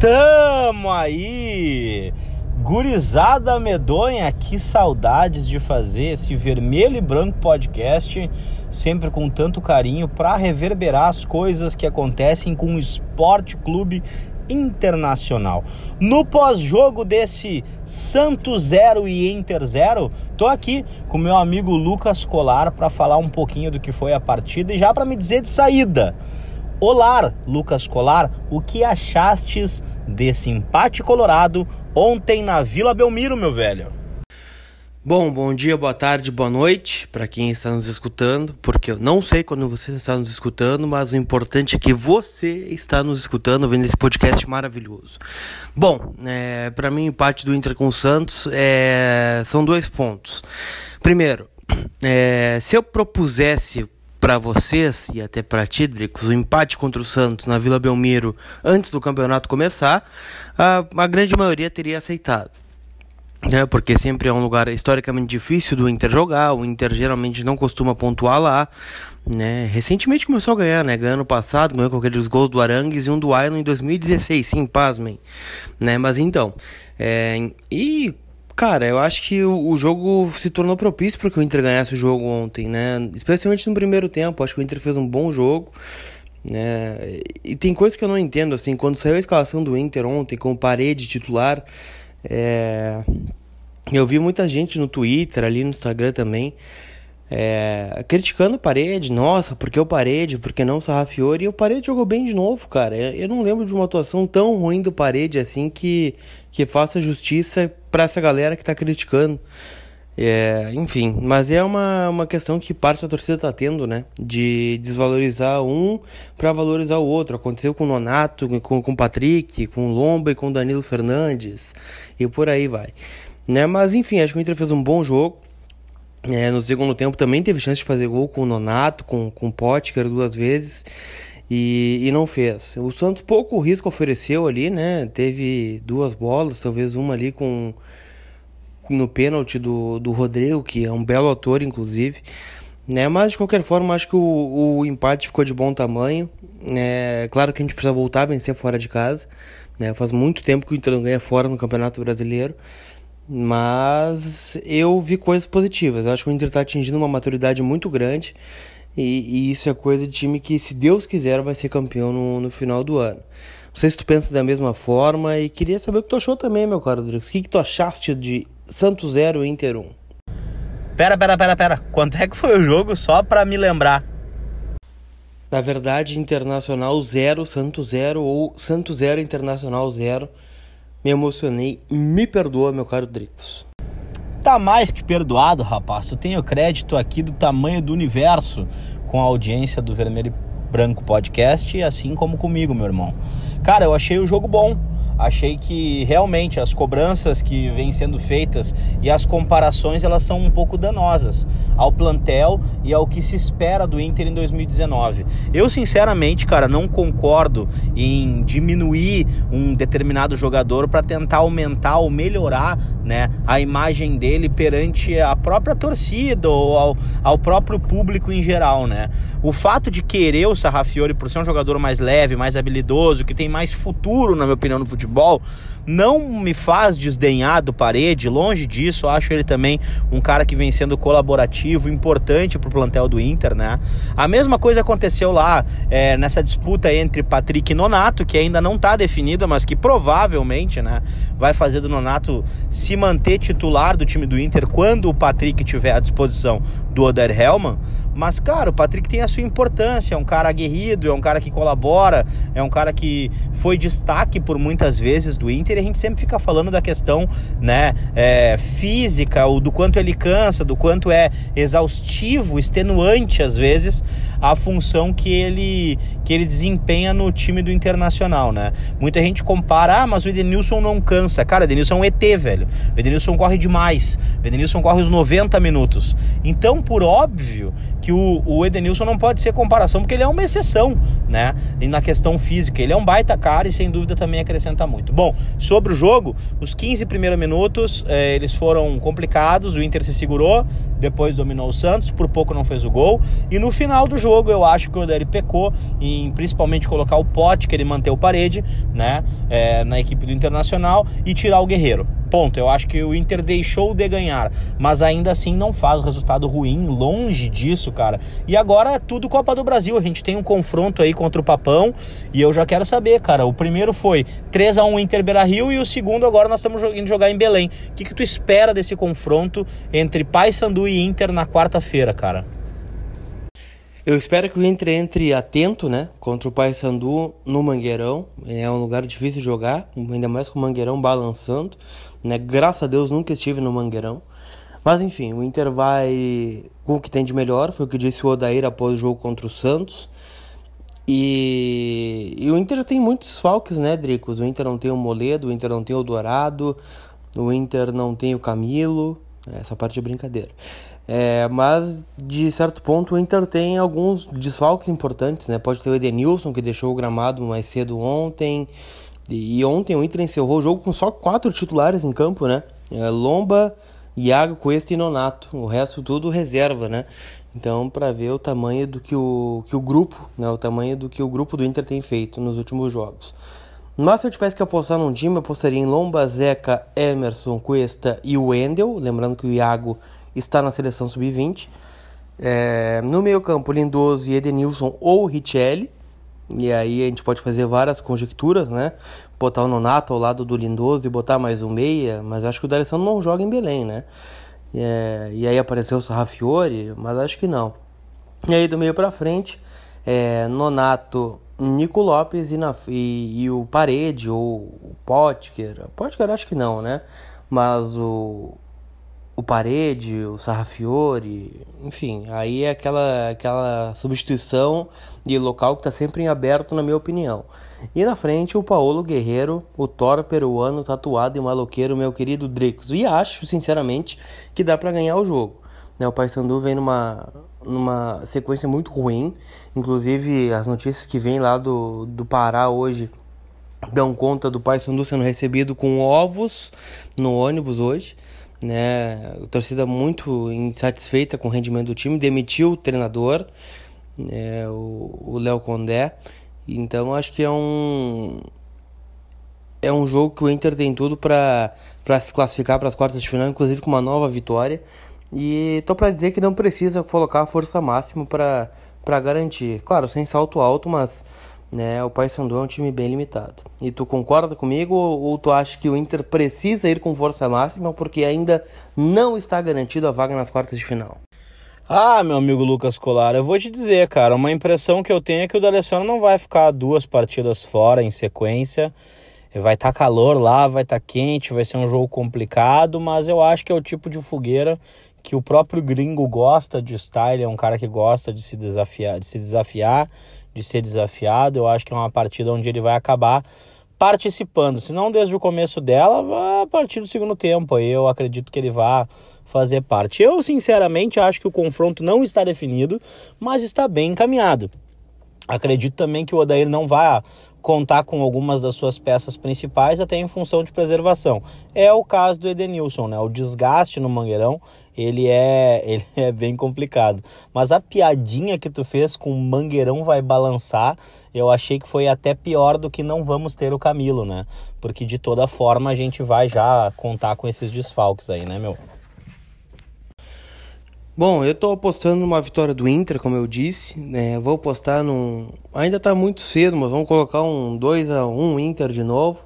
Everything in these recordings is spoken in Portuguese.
Tamo aí! Gurizada medonha, que saudades de fazer esse vermelho e branco podcast, sempre com tanto carinho para reverberar as coisas que acontecem com o Esporte Clube Internacional. No pós-jogo desse Santos 0 e Inter 0, tô aqui com meu amigo Lucas Colar para falar um pouquinho do que foi a partida e já para me dizer de saída. Olá, Lucas Colar, o que achastes desse empate colorado ontem na Vila Belmiro, meu velho? Bom, bom dia, boa tarde, boa noite para quem está nos escutando, porque eu não sei quando você está nos escutando, mas o importante é que você está nos escutando, vendo esse podcast maravilhoso. Bom, é, para mim, o empate do Inter com o Santos é, são dois pontos. Primeiro, é, se eu propusesse para vocês e até para ti, Dricos, o empate contra o Santos na Vila Belmiro antes do campeonato começar, a, a grande maioria teria aceitado. É, porque sempre é um lugar historicamente difícil do Inter jogar, o Inter geralmente não costuma pontuar lá, né? Recentemente começou a ganhar, né? Ganhando no passado, ganhou com aqueles gols do Arangues e um do Island em 2016, sim, pasmem, né? Mas então, é, e Cara, eu acho que o, o jogo se tornou propício para que o Inter ganhasse o jogo ontem, né? Especialmente no primeiro tempo. Acho que o Inter fez um bom jogo. Né? E tem coisas que eu não entendo, assim, quando saiu a escalação do Inter ontem com o parede titular, é... eu vi muita gente no Twitter, ali no Instagram também, é, criticando o Parede, nossa, porque o Parede, porque não o Sarrafiori, e o Parede jogou bem de novo, cara. Eu não lembro de uma atuação tão ruim do Parede assim que, que faça justiça para essa galera que tá criticando. É, enfim, mas é uma, uma questão que parte da torcida tá tendo, né? De desvalorizar um para valorizar o outro. Aconteceu com o Nonato, com, com o Patrick, com o Lomba e com o Danilo Fernandes, e por aí vai. Né? Mas enfim, acho que o Inter fez um bom jogo. É, no segundo tempo também teve chance de fazer gol com o Nonato, com, com o Potker duas vezes e, e não fez. O Santos pouco risco ofereceu ali, né? Teve duas bolas, talvez uma ali com no pênalti do, do Rodrigo, que é um belo ator, inclusive. Né? Mas de qualquer forma, acho que o, o empate ficou de bom tamanho. É, claro que a gente precisa voltar a vencer fora de casa. Né? Faz muito tempo que o Inter não ganha fora no Campeonato Brasileiro. Mas eu vi coisas positivas. Acho que o Inter está atingindo uma maturidade muito grande. E, e, isso é coisa de time que, se Deus quiser, vai ser campeão no, no final do ano. Não sei se tu pensa da mesma forma e queria saber o que tu achou também, meu caro Rodrigues. O que, que tu achaste de Santos 0 Inter 1? Pera, pera, pera, pera. Quanto é que foi o jogo só pra me lembrar? Na verdade, Internacional 0, Santos 0 ou Santos 0, Internacional 0 me emocionei. Me perdoa, meu caro Dricos. Tá mais que perdoado, rapaz. Tu tem o crédito aqui do tamanho do universo com a audiência do Vermelho e Branco Podcast, assim como comigo, meu irmão. Cara, eu achei o jogo bom achei que realmente as cobranças que vêm sendo feitas e as comparações elas são um pouco danosas ao plantel e ao que se espera do Inter em 2019. Eu sinceramente, cara, não concordo em diminuir um determinado jogador para tentar aumentar ou melhorar, né, a imagem dele perante a própria torcida ou ao, ao próprio público em geral, né? O fato de querer o Sarrafiori por ser um jogador mais leve, mais habilidoso, que tem mais futuro, na minha opinião, no futebol futebol não me faz desdenhar do Parede, longe disso, acho ele também um cara que vem sendo colaborativo, importante para o plantel do Inter, né? A mesma coisa aconteceu lá é, nessa disputa entre Patrick e Nonato, que ainda não está definida, mas que provavelmente, né, vai fazer do Nonato se manter titular do time do Inter quando o Patrick tiver à disposição do Oder Hellman. Mas, cara, o Patrick tem a sua importância, é um cara aguerrido, é um cara que colabora, é um cara que foi destaque por muitas vezes do Inter e a gente sempre fica falando da questão, né, é, física, o do quanto ele cansa, do quanto é exaustivo, extenuante às vezes a função que ele que ele desempenha no time do Internacional, né? Muita gente compara, ah, mas o Edenilson não cansa. Cara, o Edenilson é um ET, velho. O Edenilson corre demais. O Edenilson corre os 90 minutos. Então, por óbvio que o, o Edenilson não pode ser comparação, porque ele é uma exceção, né? E na questão física, ele é um baita cara e sem dúvida também acrescenta muito. Bom, sobre o jogo, os 15 primeiros minutos, eh, eles foram complicados, o Inter se segurou, depois dominou o Santos, por pouco não fez o gol, e no final do jogo jogo eu acho que o Odair pecou em principalmente colocar o Pote, que ele manteve parede, né, é, na equipe do Internacional e tirar o Guerreiro. Ponto. Eu acho que o Inter deixou de ganhar, mas ainda assim não faz o resultado ruim, longe disso, cara. E agora é tudo Copa do Brasil. A gente tem um confronto aí contra o Papão e eu já quero saber, cara. O primeiro foi 3 a 1 Inter Beira-Rio e o segundo agora nós estamos indo jogar em Belém. O que, que tu espera desse confronto entre Paysandu e Inter na quarta-feira, cara? Eu espero que o Inter entre atento, né, contra o Paysandu no Mangueirão. É um lugar difícil de jogar, ainda mais com o Mangueirão balançando, né? Graças a Deus nunca estive no Mangueirão. Mas enfim, o Inter vai com o que tem de melhor, foi o que disse o Odair após o jogo contra o Santos. E, e o Inter já tem muitos falques, né, Dricos? O Inter não tem o Moledo, o Inter não tem o Dourado, o Inter não tem o Camilo. Essa parte é brincadeira. É, mas, de certo ponto, o Inter tem alguns desfalques importantes, né? Pode ter o Edenilson, que deixou o gramado mais cedo ontem. E, ontem o Inter encerrou o jogo com só quatro titulares em campo, né? É, Lomba, Iago, Cuesta e Nonato. O resto tudo reserva, né? Então, para ver o tamanho do que o, que o grupo, né? O tamanho do que o grupo do Inter tem feito nos últimos jogos. Mas se eu tivesse que apostar num time, eu apostaria em Lomba, Zeca, Emerson, Cuesta e Wendel. Lembrando que o Iago está na seleção sub-20. É, no meio campo, Lindoso e Edenilson ou Richelli. E aí a gente pode fazer várias conjecturas, né? Botar o Nonato ao lado do Lindoso e botar mais um meia, mas acho que o D'Alessandro não joga em Belém, né? É, e aí apareceu o Sarrafiore, mas acho que não. E aí do meio para frente, é, Nonato, Nico Lopes e, na, e, e, o Parede ou o Potker. Potker acho que não, né? Mas o, o Parede, o Sarrafiore, enfim, aí é aquela, aquela substituição de local que está sempre em aberto, na minha opinião. E na frente, o Paulo Guerreiro, o Thor peruano, tatuado e maloqueiro, meu querido Dricos. E acho, sinceramente, que dá para ganhar o jogo. Né, o Paysandu vem numa, numa sequência muito ruim, inclusive as notícias que vêm lá do, do Pará hoje dão conta do Paysandu sendo recebido com ovos no ônibus hoje né? A torcida muito insatisfeita com o rendimento do time, demitiu o treinador, né? o Léo Condé. Então acho que é um é um jogo que o Inter tem tudo para se classificar para as quartas de final, inclusive com uma nova vitória. E tô para dizer que não precisa colocar a força máxima para garantir. Claro, sem salto alto, mas né? O Paysandu é um time bem limitado. E tu concorda comigo ou, ou, tu acha que o Inter precisa ir com força máxima porque ainda não está garantido a vaga nas quartas de final? Ah, meu amigo Lucas Colar, eu vou te dizer, cara, uma impressão que eu tenho é que o D'Alessandro não vai ficar duas partidas fora em sequência. Vai estar tá calor lá, vai estar tá quente, vai ser um jogo complicado, mas eu acho que é o tipo de fogueira que o próprio gringo gosta de estar, ele é um cara que gosta de se desafiar, de se desafiar de ser desafiado. Eu acho que é uma partida onde ele vai acabar participando, se não desde o começo dela, a partir do segundo tempo. Eu acredito que ele vá fazer parte. Eu, sinceramente, acho que o confronto não está definido, mas está bem encaminhado. Acredito também que o Odair não vai contar com algumas das suas peças principais até em função de preservação. É o caso do Edenilson, né? O desgaste no Mangueirão, ele é, ele é bem complicado. Mas a piadinha que tu fez com o Mangueirão vai balançar, eu achei que foi até pior do que não vamos ter o Camilo, né? Porque de toda forma a gente vai já contar com esses desfalques aí, né, meu? Bom, eu tô apostando numa vitória do Inter, como eu disse. Né? Vou apostar num. Ainda tá muito cedo, mas vamos colocar um 2 a 1 Inter de novo.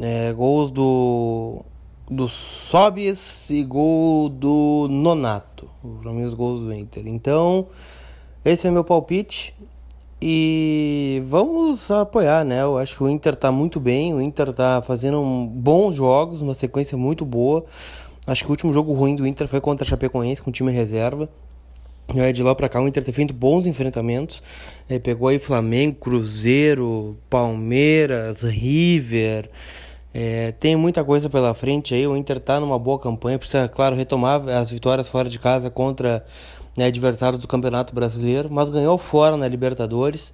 É, gols do. Do Sobis e gol do Nonato. Para mim, os gols do Inter. Então, esse é meu palpite. E vamos apoiar, né? Eu acho que o Inter tá muito bem. O Inter tá fazendo bons jogos, uma sequência muito boa. Acho que o último jogo ruim do Inter foi contra a Chapecoense com time reserva. De lá para cá o Inter tem feito bons enfrentamentos. É, pegou aí Flamengo, Cruzeiro, Palmeiras, River. É, tem muita coisa pela frente aí. O Inter tá numa boa campanha. Precisa, claro, retomar as vitórias fora de casa contra né, adversários do Campeonato Brasileiro. Mas ganhou fora na Libertadores.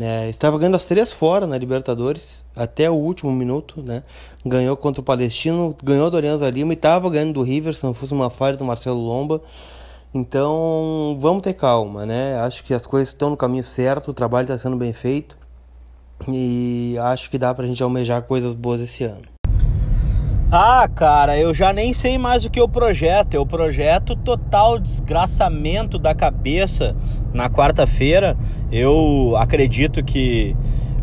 É, estava ganhando as três fora na Libertadores até o último minuto, né? Ganhou contra o Palestino, ganhou do Alianza Lima e estava ganhando do River, se não fosse uma falha do Marcelo Lomba. Então, vamos ter calma, né? Acho que as coisas estão no caminho certo, o trabalho está sendo bem feito e acho que dá pra gente almejar coisas boas esse ano. Ah, cara, eu já nem sei mais o que eu projeto. Eu projeto total desgraçamento da cabeça na quarta-feira. Eu acredito que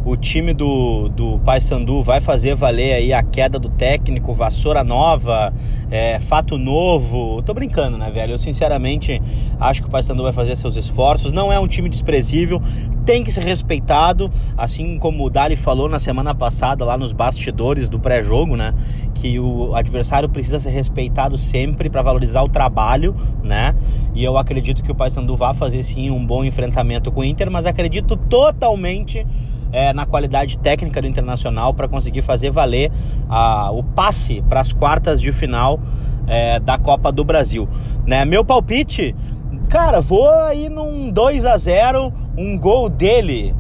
o time do, do Paysandu vai fazer valer aí a queda do técnico, vassoura nova, é, fato novo. Tô brincando, né, velho? Eu sinceramente acho que o Paysandu vai fazer seus esforços. Não é um time desprezível, tem que ser respeitado, assim como o Dali falou na semana passada lá nos bastidores do pré-jogo, né? Que o adversário precisa ser respeitado sempre para valorizar o trabalho, né? E eu acredito que o Paysandu vai fazer sim um bom enfrentamento com o Inter, mas acredito totalmente é, na qualidade técnica do Internacional para conseguir fazer valer a, o passe para as quartas de final é, da Copa do Brasil. Né? Meu palpite, cara, vou aí num 2 a 0 um gol dele,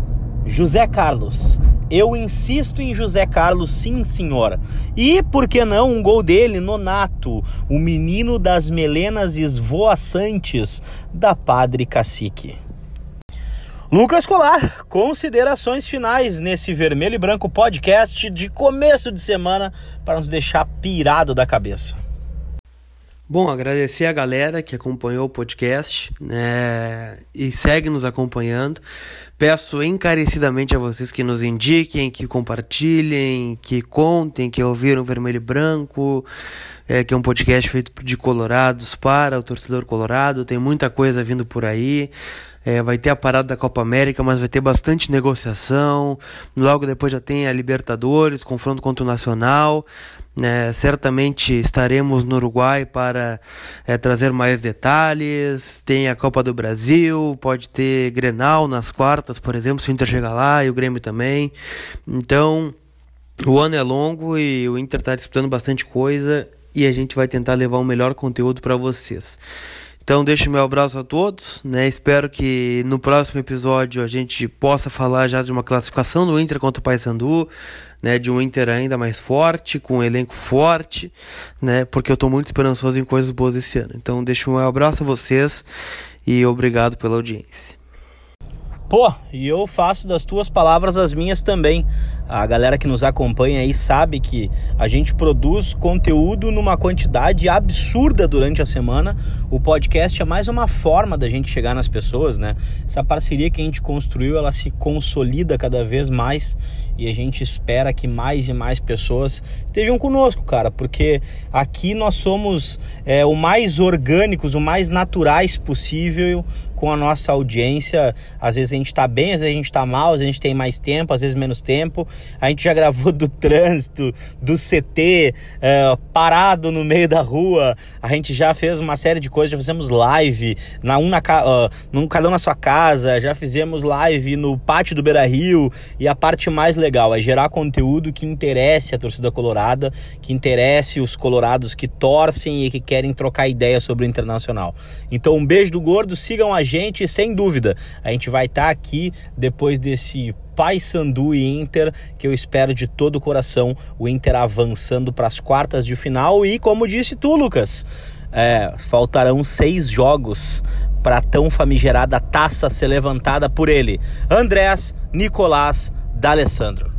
José Carlos. Eu insisto em José Carlos, sim, senhora. E por que não um gol dele, Nonato, o menino das melenas esvoaçantes da Padre Cacique. Lucas Colar, considerações finais nesse Vermelho e Branco podcast de começo de semana para nos deixar pirado da cabeça. Bom, agradecer a galera que acompanhou o podcast né, e segue nos acompanhando. Peço encarecidamente a vocês que nos indiquem, que compartilhem, que contem, que ouviram Vermelho e Branco, é, que é um podcast feito de colorados para o torcedor colorado. Tem muita coisa vindo por aí. É, vai ter a parada da Copa América, mas vai ter bastante negociação. Logo depois já tem a Libertadores, confronto contra o Nacional. É, certamente estaremos no Uruguai para é, trazer mais detalhes. Tem a Copa do Brasil, pode ter Grenal nas quartas, por exemplo, se o Inter chegar lá e o Grêmio também. Então, o ano é longo e o Inter está disputando bastante coisa e a gente vai tentar levar o melhor conteúdo para vocês. Então deixo meu abraço a todos, né? Espero que no próximo episódio a gente possa falar já de uma classificação do Inter contra o Paysandu, né? De um Inter ainda mais forte, com um elenco forte, né? Porque eu estou muito esperançoso em coisas boas esse ano. Então deixo meu abraço a vocês e obrigado pela audiência. Pô, e eu faço das tuas palavras as minhas também. A galera que nos acompanha aí sabe que a gente produz conteúdo numa quantidade absurda durante a semana. O podcast é mais uma forma da gente chegar nas pessoas, né? Essa parceria que a gente construiu, ela se consolida cada vez mais e a gente espera que mais e mais pessoas estejam conosco, cara, porque aqui nós somos é, o mais orgânicos, o mais naturais possível com a nossa audiência. Às vezes a gente tá bem, às vezes a gente tá mal, às vezes a gente tem mais tempo, às vezes menos tempo. A gente já gravou do trânsito, do CT, é, parado no meio da rua. A gente já fez uma série de coisas, já fizemos live na um na, uh, num cada um na sua casa, já fizemos live no pátio do Beira Rio. E a parte mais legal é gerar conteúdo que interesse a torcida colorada, que interesse os colorados que torcem e que querem trocar ideia sobre o internacional. Então, um beijo do gordo, sigam a gente, sem dúvida. A gente vai estar tá aqui depois desse Paysandu e Inter, que eu espero de todo o coração o Inter avançando para as quartas de final e como disse tu, Lucas, é, faltarão seis jogos para tão famigerada taça ser levantada por ele, Andrés Nicolás D'Alessandro.